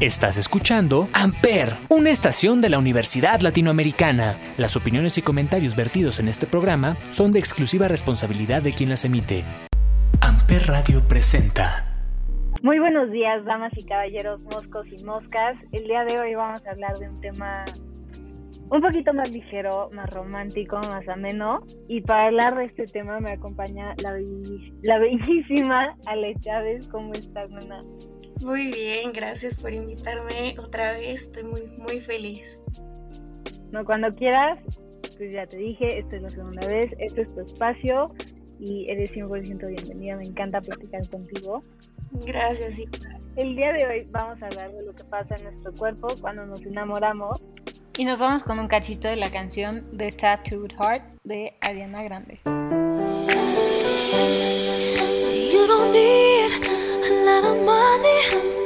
Estás escuchando Amper, una estación de la Universidad Latinoamericana. Las opiniones y comentarios vertidos en este programa son de exclusiva responsabilidad de quien las emite. Amper Radio presenta. Muy buenos días, damas y caballeros, moscos y moscas. El día de hoy vamos a hablar de un tema un poquito más ligero, más romántico, más ameno. Y para hablar de este tema me acompaña la, bellísima Ale Chávez. ¿Cómo estás, nana? Muy bien, gracias por invitarme otra vez. Estoy muy, muy feliz. No, cuando quieras, pues ya te dije, esta es la segunda vez, este es tu espacio y eres 100% bienvenida. Me encanta platicar contigo. Gracias. Sí. El día de hoy vamos a hablar de lo que pasa en nuestro cuerpo cuando nos enamoramos y nos vamos con un cachito de la canción The Tattooed Heart de Ariana Grande. You don't need out of money.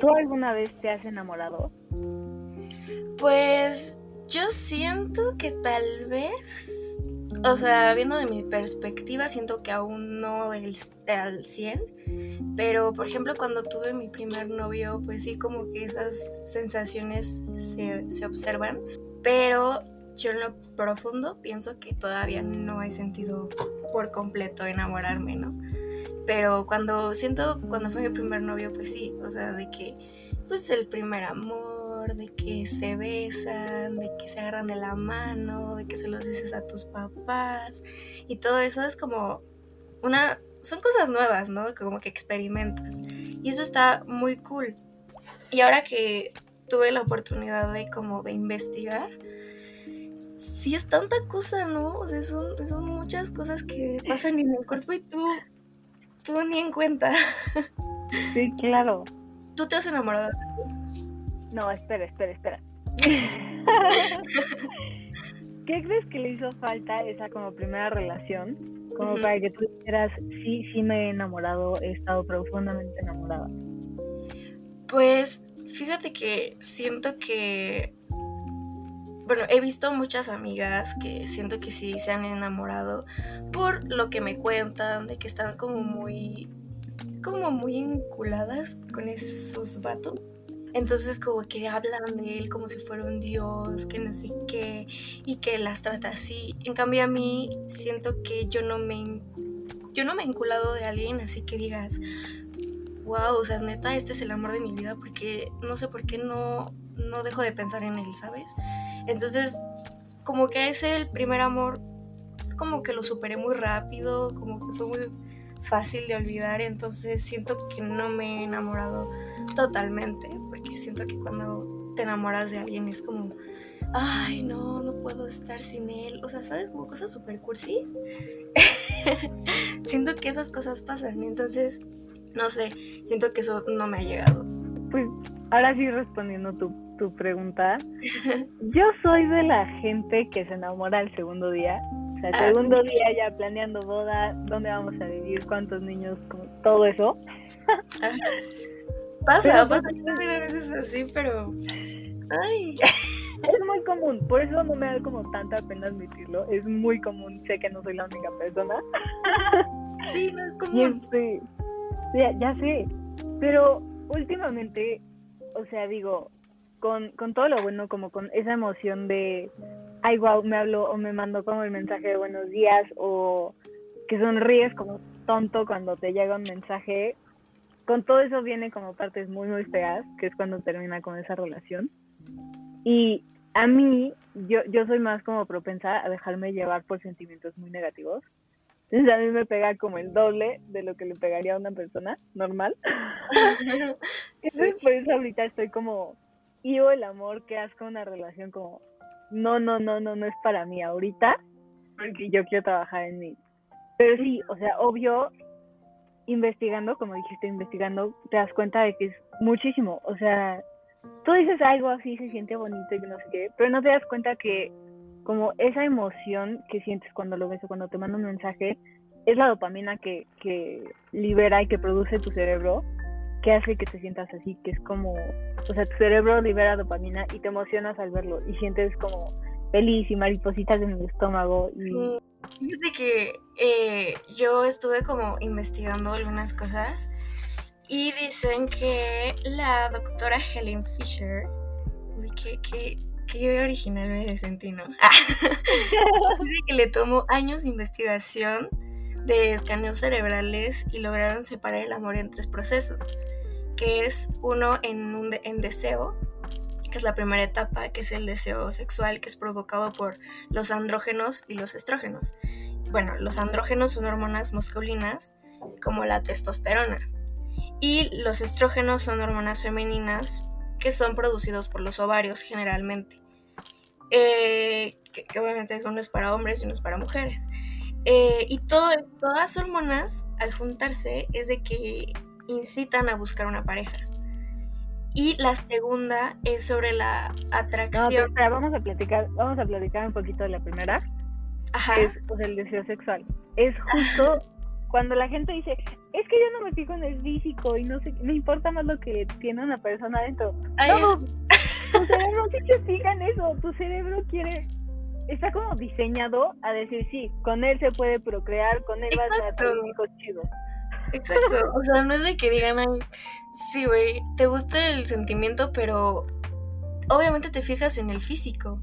¿Tú alguna vez te has enamorado? Pues yo siento que tal vez, o sea, viendo de mi perspectiva, siento que aún no del, al 100, pero por ejemplo cuando tuve mi primer novio, pues sí como que esas sensaciones se, se observan, pero yo en lo profundo pienso que todavía no he sentido por completo enamorarme, ¿no? Pero cuando siento, cuando fue mi primer novio, pues sí, o sea, de que, pues el primer amor, de que se besan, de que se agarran de la mano, de que se los dices a tus papás, y todo eso es como una, son cosas nuevas, ¿no? Como que experimentas. Y eso está muy cool. Y ahora que tuve la oportunidad de como de investigar, sí es tanta cosa, ¿no? O sea, son, son muchas cosas que pasan en el cuerpo y tú, tú ni en cuenta. Sí, claro. ¿Tú te has enamorado? No, espera, espera, espera. ¿Qué crees que le hizo falta esa como primera relación? Como para que tú dijeras, sí, sí me he enamorado, he estado profundamente enamorada. Pues fíjate que siento que bueno, he visto muchas amigas que siento que sí se han enamorado por lo que me cuentan, de que están como muy, como muy vinculadas con esos vatos. Entonces como que hablan de él como si fuera un dios, que no sé qué, y que las trata así. En cambio a mí siento que yo no me, yo no me he vinculado de alguien así que digas, wow, o sea, neta, este es el amor de mi vida, porque no sé por qué no, no dejo de pensar en él, ¿sabes? Entonces, como que ese el primer amor, como que lo superé muy rápido, como que fue muy fácil de olvidar, entonces siento que no me he enamorado totalmente, porque siento que cuando te enamoras de alguien es como, ay, no, no puedo estar sin él, o sea, ¿sabes? Como cosas super cursis. siento que esas cosas pasan, entonces, no sé, siento que eso no me ha llegado. Pues ahora sí respondiendo tu, tu pregunta, yo soy de la gente que se enamora el segundo día. O sea, el Ah, segundo día ya planeando boda, dónde vamos a vivir, cuántos niños, como todo eso. Pasa, Pero, pasa pues, que también a veces así, pero... Ay, Es muy común, por eso no me da como tanta pena admitirlo. Es muy común, sé que no soy la única persona. sí, no es común. ya, ya sé, pero últimamente, o sea, digo, con, con todo lo bueno, como con esa emoción de, ay, wow, me habló o me mandó como el mensaje de buenos días o que sonríes como tonto cuando te llega un mensaje, con todo eso viene como partes muy, muy feas, que es cuando termina con esa relación. Y a mí, yo, yo soy más como propensa a dejarme llevar por sentimientos muy negativos. Entonces a mí me pega como el doble de lo que le pegaría a una persona normal. Entonces por eso ahorita estoy como, yo el amor que haz con una relación como, no, no, no, no, no es para mí ahorita, porque yo quiero trabajar en mí. Pero sí, o sea, obvio, investigando, como dijiste, investigando, te das cuenta de que es muchísimo. O sea, tú dices algo así, se siente bonito y no sé qué, pero no te das cuenta que como esa emoción que sientes cuando lo ves o cuando te manda un mensaje, es la dopamina que, que libera y que produce tu cerebro, que hace que te sientas así, que es como, o sea, tu cerebro libera dopamina y te emocionas al verlo y sientes como feliz y maripositas en el estómago y Sí. Fíjate que eh, yo estuve como investigando algunas cosas y dicen que la doctora Helen Fisher, uy, qué, qué, qué original me sentí, ¿no? Dice que le tomó años de investigación de escaneos cerebrales y lograron separar el amor en tres procesos, que es uno en, un en deseo, que es la primera etapa, que es el deseo sexual, que es provocado por los andrógenos y los estrógenos. Bueno, los andrógenos son hormonas masculinas, como la testosterona, y los estrógenos son hormonas femeninas que son producidos por los ovarios generalmente. Eh, que, que obviamente uno es para hombres y uno es para mujeres. Eh, y todo, todas hormonas, al juntarse, es de que incitan a buscar una pareja. Y la segunda es sobre la No, pero atracción. espera, vamos a platicar, vamos a platicar un poquito de la primera, Ajá. que es pues, el deseo sexual. Es justo cuando la gente dice, es que yo no me fijo en el físico y no sé, me importa más lo que tiene una persona adentro. Ay, No, tu cerebro sí se fija en eso, tu cerebro quiere, está como diseñado a decir, sí, con él se puede procrear, con él vas a tener hijos chidos. Exacto. O sea, no es de que digan, ay, sí, güey, te gusta el sentimiento, pero obviamente te fijas en el físico.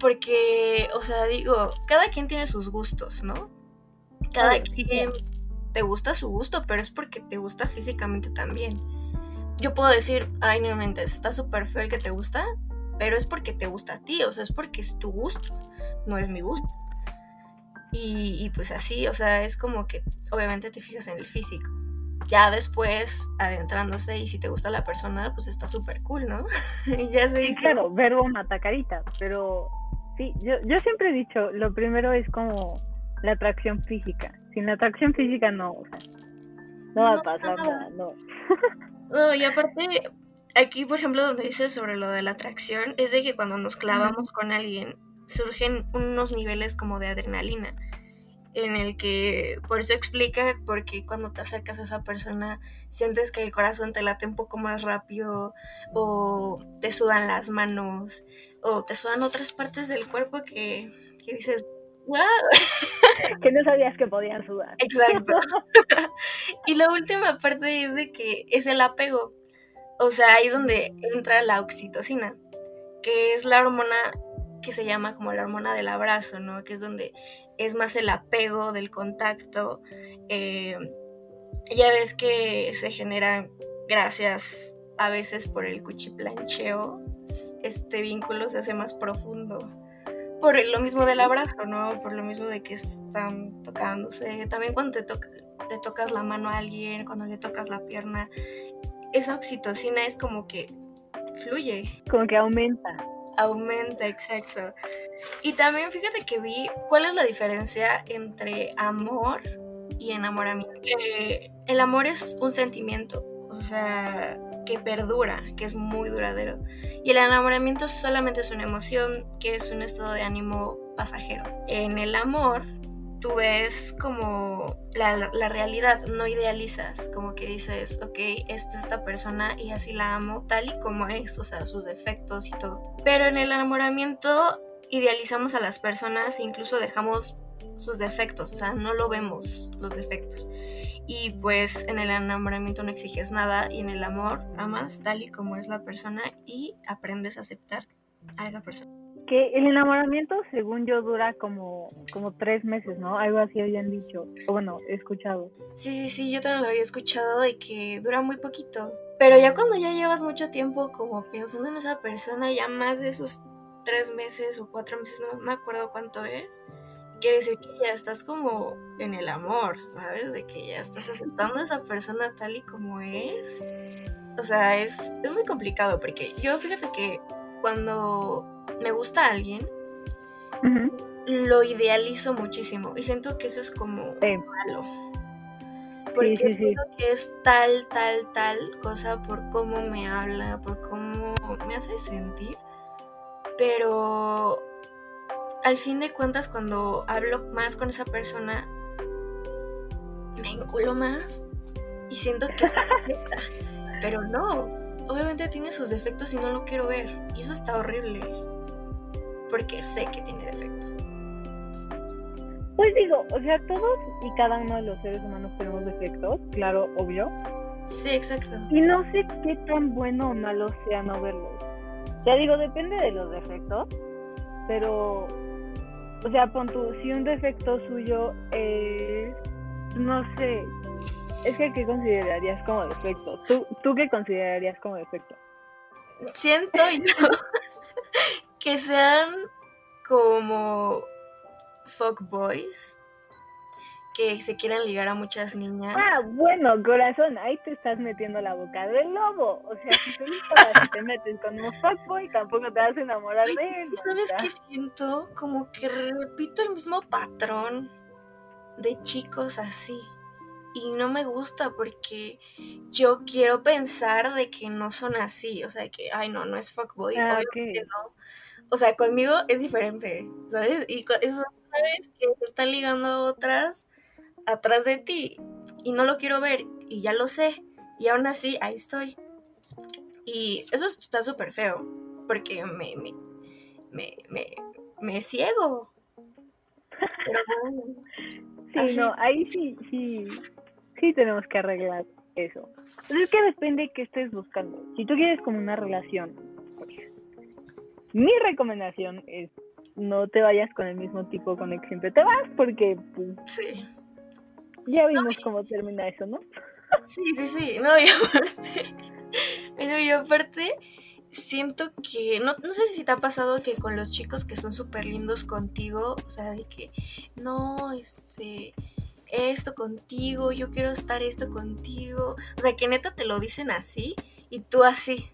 Porque, o sea, digo, cada quien tiene sus gustos, ¿no? Cada sí, quien te gusta su gusto, pero es porque te gusta físicamente también. Yo puedo decir, ay, no mentes, está súper feo el que te gusta, pero es porque te gusta a ti, o sea, es porque es tu gusto, no es mi gusto. Y, y pues así, o sea, es como que obviamente te fijas en el físico. Ya después, adentrándose, y si te gusta la persona, pues está súper cool, ¿no? y ya se hizo. claro, verbo mata carita, pero Sí, yo, yo siempre he dicho, lo primero es como la atracción física. Sin la atracción física no, o sea, no va a pasar nada, no. No, y aparte, aquí, por ejemplo, donde dice sobre lo de la atracción, es de que cuando nos clavamos con alguien, surgen unos niveles como de adrenalina en el que por eso explica porque cuando te acercas a esa persona sientes que el corazón te late un poco más rápido o te sudan las manos o te sudan otras partes del cuerpo que, dices, wow. que no sabías que podían sudar. Exacto. y la última parte es de que es el apego. O sea, ahí es donde entra la oxitocina, que es la hormona que se llama como la hormona del abrazo, ¿no? Que es donde es más el apego del contacto. Eh, ya ves que se generan gracias a veces por el cuchiplancheo, este vínculo se hace más profundo. Por lo mismo del abrazo, ¿no? Por lo mismo de que están tocándose. También cuando te, te tocas la mano a alguien, cuando le tocas la pierna, esa oxitocina es como que fluye. Como que aumenta. Aumenta, exacto. Y también fíjate que vi cuál es la diferencia entre amor y enamoramiento. el amor es un sentimiento, o sea, que perdura, que es muy duradero. Y el enamoramiento solamente es una emoción, que es un estado de ánimo pasajero. En el amor tú ves como la, realidad, no idealizas, como que dices, ok, esta es esta persona y así la amo tal y como es, o sea, sus defectos y todo. Pero en el enamoramiento idealizamos a las personas e incluso dejamos sus defectos, o sea, no lo vemos los defectos. Y pues en el enamoramiento no exiges nada y en el amor amas tal y como es la persona y aprendes a aceptar a esa persona que el enamoramiento, según yo, dura como, como tres meses, ¿no? Algo así habían dicho, o bueno, he escuchado. Sí, sí, sí, yo también lo había escuchado de que dura muy poquito. Pero ya cuando ya llevas mucho tiempo como pensando en esa persona, ya más de esos tres meses o cuatro meses, no me acuerdo cuánto es, quiere decir que ya estás como en el amor, ¿sabes? De que ya estás aceptando a esa persona tal y como es. O sea, es, es muy complicado porque yo fíjate que cuando me gusta alguien, lo idealizo muchísimo y siento que eso es como malo. Porque pienso que es tal, tal, tal cosa por cómo me habla, por cómo me hace sentir. Pero al fin de cuentas, cuando hablo más con esa persona, me enculo más y siento que es perfecta. Pero no, obviamente tiene sus defectos y no lo quiero ver. Y eso está horrible porque sé que tiene defectos. Pues digo, o sea, todos y cada uno de los seres humanos tenemos defectos, claro, obvio. Sí, exacto. Y no sé qué tan bueno o malo sea no verlos. Ya digo, depende de los defectos, pero, o sea, pon tú, si un defecto suyo es, no sé, es que ¿qué considerarías como defecto? ¿Tú, ¿Tú qué considerarías como defecto? Siento yo que sean como fuckboys que se quieran ligar a muchas niñas. Ah, bueno, corazón, ahí te estás metiendo la boca del lobo. O sea, si tú te metes con un fuckboy, tampoco te vas a enamorar de él. ¿Sabes qué siento? Como que repito el mismo patrón de chicos así. Y no me gusta porque yo quiero pensar de que no son así. O sea, que, ay, no, no es fuckboy. Ah, obviamente no o sea, conmigo es diferente, ¿sabes? Y eso sabes que se están ligando otras atrás de ti y no lo quiero ver y ya lo sé y aún así ahí estoy. Y eso está súper feo porque me, me, me, me, me ciego. Pero Sí, no, ahí sí, sí, sí tenemos que arreglar eso. Pues es que depende de qué estés buscando. Si tú quieres como una relación, mi recomendación es no te vayas con el mismo tipo con el que siempre te vas, porque pues, sí. ya vimos cómo termina eso, ¿no? Sí, sí, sí. No, y aparte, no, y aparte siento que, no, no sé si te ha pasado que con los chicos que son súper lindos contigo, o sea, de que, no, este, esto contigo, yo quiero estar esto contigo, o sea, que neta te lo dicen así y tú así,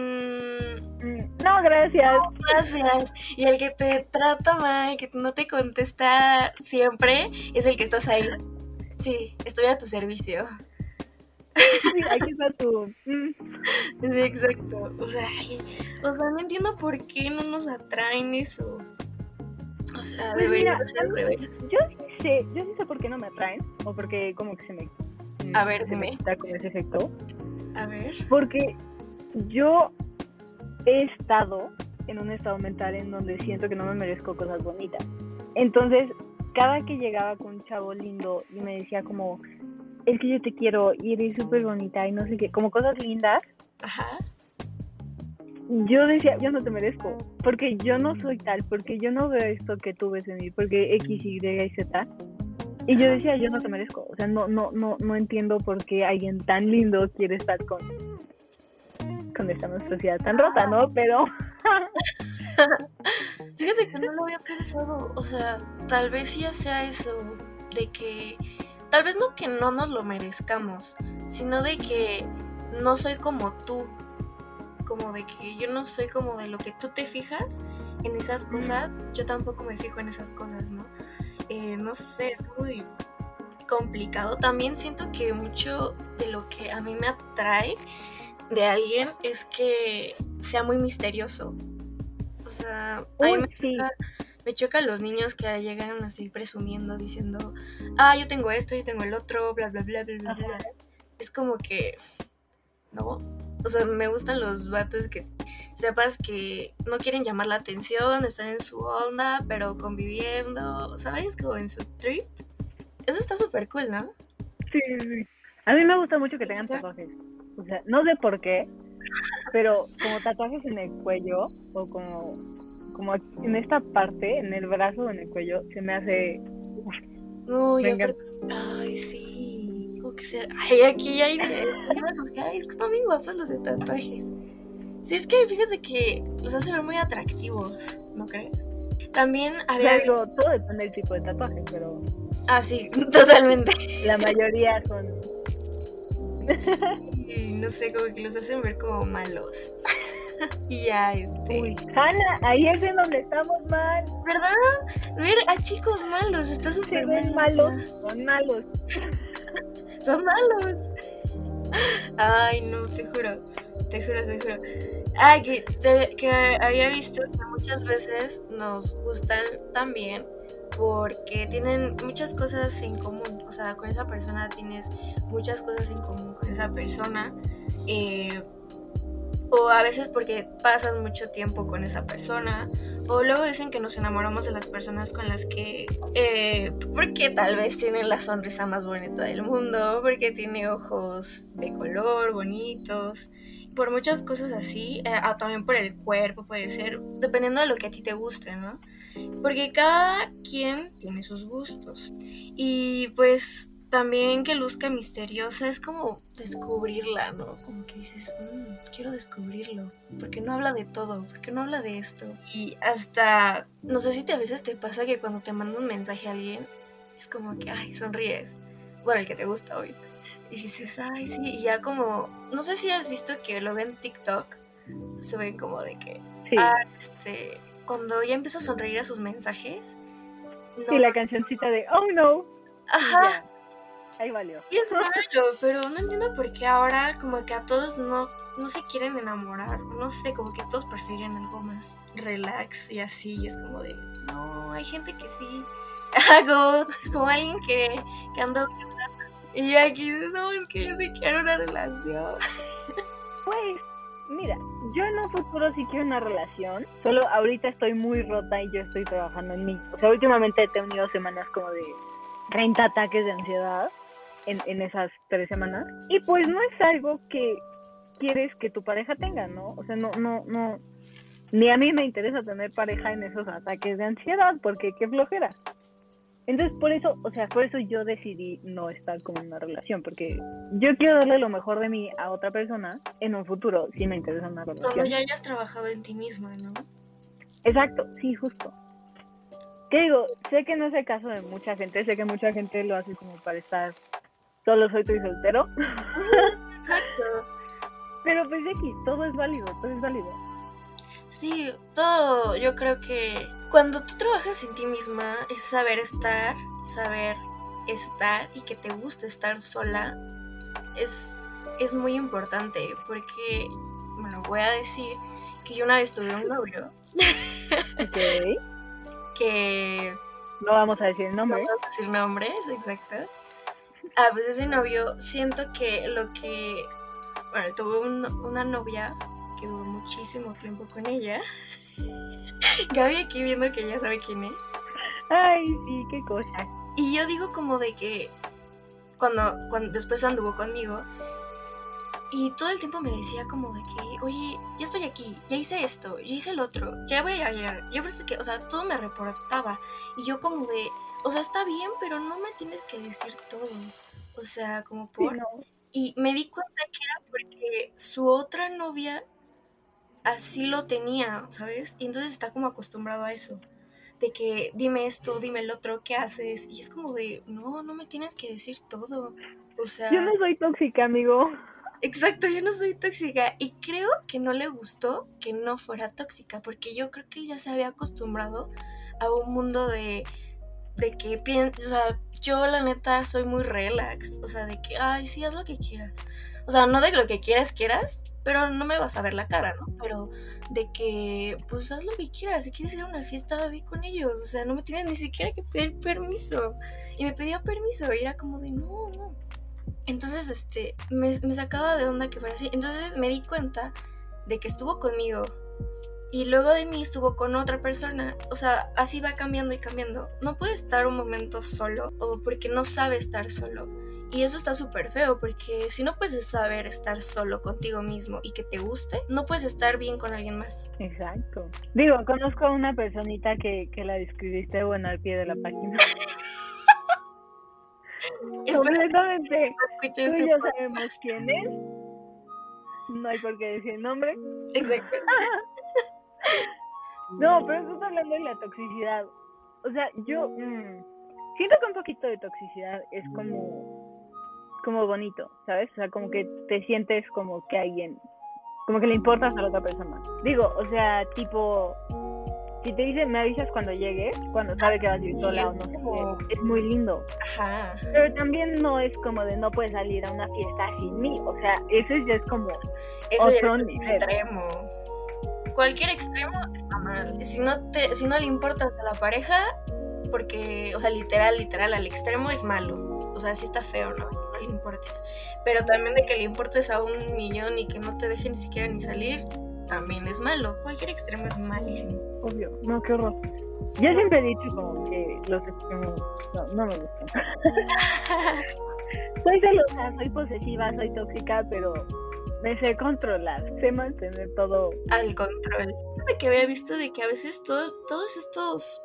mm, Mm, No, gracias. gracias. Y el que te trata mal, que no te contesta siempre, es el que estás ahí. Sí, estoy a tu servicio. Sí, aquí está tu. mm. Sí, exacto. O sea, ay, o sea, no entiendo por qué no nos atraen eso. O sea, Pues debería mira, ser al revés. Yo sí sé, yo sí sé por qué no me atraen, o porque como que se me. A ver, se me dime. quita como ese efecto. A ver. Porque yo he estado en un estado mental en donde siento que no me merezco cosas bonitas. Entonces, cada que llegaba con un chavo lindo y me decía como, es que yo te quiero y eres súper bonita y no sé qué, como cosas lindas, Ajá. yo decía, yo no te merezco, porque yo no soy tal, porque yo no veo esto que tú ves en mí, porque X, Y y Z. Y yo decía, yo no te merezco, o sea, no, no, no, no entiendo por qué alguien tan lindo quiere estar con, con esta monstruosidad tan rota, ¿no? Pero, Fíjate que no lo había pensado. O sea, tal vez ya sea eso. De que. Tal vez no que no nos lo merezcamos. Sino de que no soy como tú. Como de que yo no soy como de lo que tú te fijas en esas cosas. Yo tampoco me fijo en esas cosas, ¿no? Eh, no sé, es muy complicado. También siento que mucho de lo que a mí me atrae de alguien es que sea muy misterioso. O sea, a mí me sí, choca, me choca los niños que llegan así presumiendo, diciendo, ah, yo tengo esto, yo tengo el otro, bla, bla, bla, bla, bla. bla". Ajá. Es como que, ¿no? O sea, me gustan los vatos que sepas que no quieren llamar la atención, están en su onda, pero conviviendo, ¿sabes? Como en su trip. Eso está súper cool, ¿no? sí, sí. A mí me gusta mucho que tengan tatuajes. O sea, no sé por qué, pero como tatuajes en el cuello o como, como en esta parte, en el brazo o en el cuello, se me hace... Me aparte- ay, sí. Como que sea. Ay, aquí hay. Ay, es que están bien guapos los de tatuajes. Sí, es que fíjate que los hace ver muy atractivos, ¿no crees? También había. digo, todo depende del tipo de tatuaje, pero Ah, sí, totalmente. la mayoría son... Y no sé, como que los hacen ver como malos. y ya, este. Uy, Hanna, ahí es en donde estamos mal. ¿Verdad? Ver a chicos malos, está Se súper ven mal. malos, son malos. Son malos. Ay, no, te juro. Te juro, te juro. Ah, que, te- que había visto que muchas veces nos gustan también porque tienen muchas cosas en común. O sea, con esa persona tienes muchas cosas en común con esa persona. eh, o a veces porque pasas mucho tiempo con esa persona. O luego dicen que nos enamoramos de las personas con las que... eh, porque tal vez tienen la sonrisa más bonita del mundo, porque tiene ojos de color bonitos. Por muchas cosas así, eh, también por el cuerpo puede ser, dependiendo de lo que a ti te guste, ¿no? Porque cada quien tiene sus gustos. Y pues también que luzca misteriosa es como descubrirla, ¿no? Como que dices, "Mm, quiero descubrirlo. Porque no habla de todo, porque no habla de esto. Y hasta, no sé si te, a veces te pasa que cuando te manda un mensaje a alguien, es como que, ay, sonríes. Bueno, el que te gusta hoy. Y dices, ay, sí, y ya como, no sé si has visto que lo ven en TikTok, se ven como de que, Sí, ah, este, cuando ya empezó a sonreír a sus mensajes. No, sí, la cancioncita de Oh no. Ajá. ya. Ahí valió. Sí, es malo, pero no entiendo por qué ahora como que a todos no, no se quieren enamorar. No sé, como que todos prefieren algo más relax y así. y es como de, no, hay gente que sí. Hago como alguien que, que anda... Y yo aquí, no, es que yo sí quiero una relación. Pues, mira, yo en un futuro sí quiero una relación. Solo ahorita estoy muy rota y yo estoy trabajando en mí. O sea, últimamente he tenido semanas como de 30 ataques de ansiedad en, en esas tres semanas. Y pues no es algo que quieres que tu pareja tenga, ¿no? O sea, no, no, no. Ni a mí me interesa tener pareja en esos ataques de ansiedad, porque qué flojera. Entonces, por eso, o sea, por eso yo decidí no estar como en una relación, porque yo quiero darle lo mejor de mí a otra persona en un futuro, si me interesa una Cuando relación. ya hayas trabajado en ti misma, ¿no? Exacto, sí, justo. ¿Qué digo? Sé que no es el caso de mucha gente, sé que mucha gente lo hace como para estar solo soy y soltero, Exacto. Pero pues aquí todo es válido, todo es válido. Sí, todo, yo creo que cuando tú trabajas en ti misma es saber estar, saber estar y que te gusta estar sola es, es muy importante porque, bueno, voy a decir que yo una vez tuve un novio. Ok. que No vamos a decir el nombre. no vamos a decir nombres, exacto. Ah, pues ese novio, siento que lo que. Bueno, tuve un- una novia que duró muchísimo tiempo con ella. Gaby aquí viendo que ya sabe quién es. Ay, sí, qué cosa. Y yo digo como de que cuando, cuando después anduvo conmigo y todo el tiempo me decía como de que, oye, ya estoy aquí, ya hice esto, ya hice el otro, ya voy a llegar. Yo pensé que, o sea, todo me reportaba y yo como de, o sea, está bien, pero no me tienes que decir todo. O sea, como Sí, por... no. Y me di cuenta que era porque su otra novia así lo tenía, ¿sabes? Y entonces está como acostumbrado a eso. De que dime esto, dime el otro, ¿qué haces? Y es como de, no, no me tienes que decir todo. O sea, Yo no soy tóxica, amigo. exacto, yo no soy tóxica. Y creo que no le gustó que no fuera tóxica, porque yo creo que él ya se había acostumbrado a un mundo de, de que piensa, o sea, yo la neta soy muy relax, o sea, de que, ay, sí, haz lo que quieras. O sea, no de lo que quieras, quieras, pero no me vas a ver la cara, ¿no? Pero de que, pues haz lo que quieras, si quieres ir a una fiesta, ve con ellos, o sea, no me tienes ni siquiera que pedir permiso. Y me pedía permiso, y era como de, no, no. Entonces, este, me, me sacaba de onda que fuera así. Entonces me di cuenta de que estuvo conmigo y luego de mí estuvo con otra persona. O sea, así va cambiando y cambiando. No puede estar un momento solo o porque no sabe estar solo. Y eso está súper feo porque si no puedes saber estar solo contigo mismo y que te guste, no puedes estar bien con alguien más. Exacto. Digo, conozco a una personita que, que la describiste, bueno, al pie de la página. Completamente. Tú y este yo sabemos quién es. No hay por qué decir nombre. Exacto. No, pero estás hablando de la toxicidad. O sea, yo mm, siento que un poquito de toxicidad es como, como bonito, ¿sabes? O sea, como que te sientes como que alguien, como que le importas a la otra persona. Digo, o sea, tipo, si te dicen, me avisas cuando llegues, cuando sabe que vas a ir sola o no sé como- qué, es muy lindo. Ajá. Pero también no es como de no puedes salir a una fiesta sin mí. O sea, eso ya es como Eso Otro es extremo. Cualquier extremo está mal. Si no te, si no le importas a la pareja, porque, o sea, literal, literal, al extremo es malo. O sea, sí está feo, ¿no? Que no le importes. Pero también de que le importes a un millón y que no te deje ni siquiera ni salir, también es malo. Cualquier extremo es malísimo. obvio. No, qué horror. Yo siempre he dicho como que los extremos no, no me gustan. soy celosa, soy posesiva, soy tóxica, pero me sé controlar, sé mantener todo. Al control. De que había visto de que a veces todo, todos estos.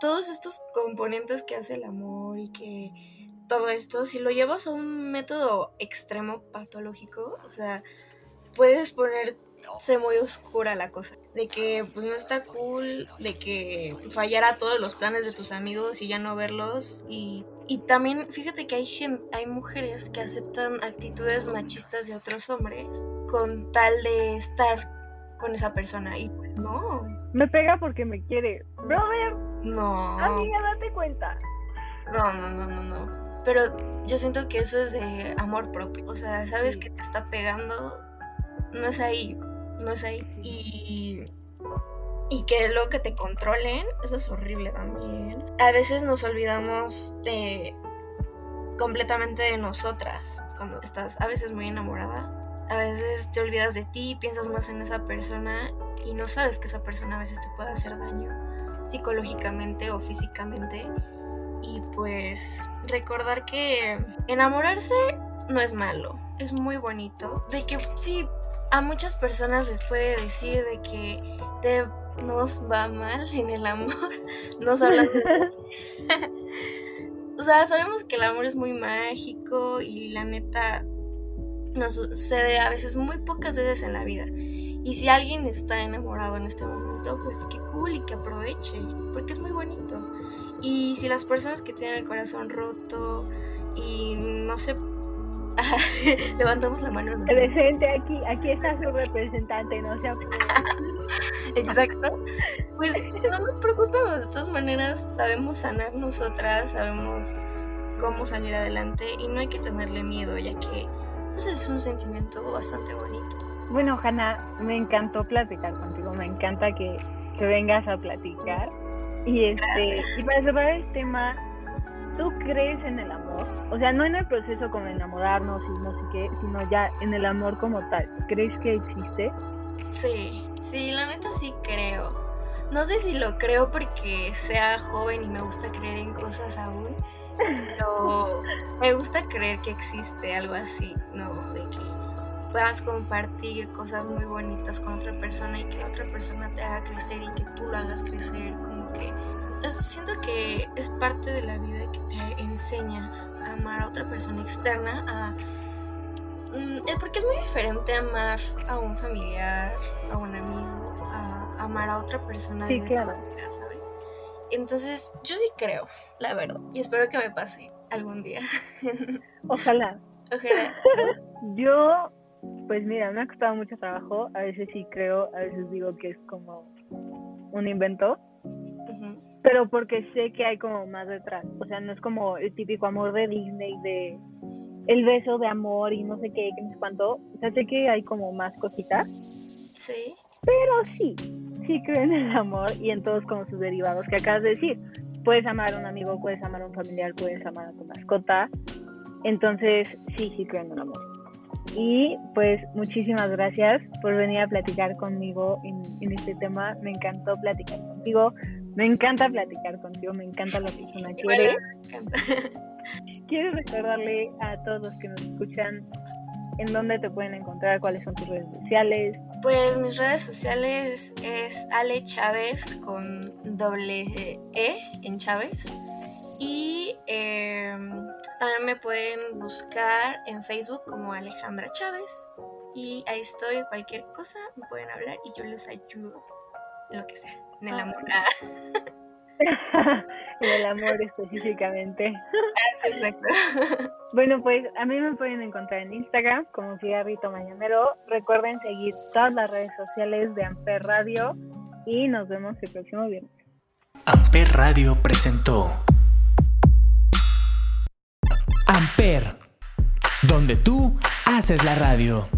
Todos estos componentes que hace el amor y que todo esto, si lo llevas a un método extremo patológico, o sea, puedes ponerse muy oscura la cosa. De que pues no está cool, de que fallara todos los planes de tus amigos y ya no verlos. Y, y también fíjate que hay, gen- hay mujeres que aceptan actitudes machistas de otros hombres con tal de estar con esa persona. Y pues no, Me pega porque me quiere. Brother, no. amiga, date cuenta. No, no, no, no, no. Pero yo siento que eso es de amor propio. O sea, sabes Sí. que te está pegando, no es ahí, no es ahí. Y, y que luego que te controlen, eso es horrible también. A veces nos olvidamos de completamente de nosotras cuando estás a veces muy enamorada. A veces te olvidas de ti, piensas más en esa persona y no sabes que esa persona a veces te puede hacer daño psicológicamente o físicamente. Y pues recordar que enamorarse no es malo, es muy bonito. De que sí, a muchas personas les puede decir de que te nos va mal en el amor. Nos hablan de... o sea, sabemos que el amor es muy mágico y la neta nos sucede a veces muy pocas veces en la vida. Y si alguien está enamorado en este momento, pues qué cool y que aproveche, porque es muy bonito. Y si las personas que tienen el corazón roto y no se levantamos la mano. Presente aquí, aquí está su representante, no se Exacto. Pues no nos preocupemos, de todas maneras sabemos sanar nosotras, sabemos cómo salir adelante y no hay que tenerle miedo, ya que pues, es un sentimiento bastante bonito. Bueno, Hanna, me encantó platicar contigo, me encanta que, que vengas a platicar. Y este, y para cerrar el tema, ¿tú crees en el amor? O sea, no en el proceso como enamorarnos y no sé qué, sino ya en el amor como tal. ¿Crees que existe? Sí, sí, la neta sí creo. No sé si lo creo porque sea joven y me gusta creer en cosas aún, pero me gusta creer que existe algo así, ¿no? De que puedas compartir cosas muy bonitas con otra persona y que la otra persona te haga crecer y que tú lo hagas crecer, como que siento que es parte de la vida que te enseña a amar a otra persona externa, a mm, porque es muy diferente amar a un familiar, a un amigo, a amar a otra persona sí, claro. ¿sabes? Entonces, yo sí creo, la verdad, y espero que me pase algún día. Ojalá. Ojalá. yo pues mira, me ha costado mucho trabajo. A veces sí creo, a veces digo que es como un invento. Pero porque sé que hay como más detrás. O sea, no es como el típico amor de Disney de el beso de amor y no sé qué, que sé cuánto. O sea, sé que hay como más cositas. Sí. Pero sí, sí creo en el amor y en todos como sus derivados que acabas de decir. Puedes amar a un amigo, puedes amar a un familiar, puedes amar a tu mascota. Entonces, sí, sí creo en el amor. Y pues muchísimas gracias por venir a platicar conmigo en, este tema. Me encantó platicar contigo. Me encanta platicar contigo. Me encanta la persona que eres. Quiero recordarle a todos los que nos escuchan en dónde te pueden encontrar, cuáles son tus redes sociales. Pues mis redes sociales es Ale Chávez con doble E en Chávez. Y em, también me pueden buscar en Facebook como Alejandra Chávez. Y ahí estoy, cualquier cosa me pueden hablar y yo les ayudo. En lo que sea, en el ah. amor. en el amor específicamente. sí, exacto. bueno, pues a mí me pueden encontrar en Instagram como Cigarrito Mañanero. Recuerden seguir todas las redes sociales de Amper Radio y nos vemos el próximo viernes. Amper Radio presentó Amper, donde tú haces la radio.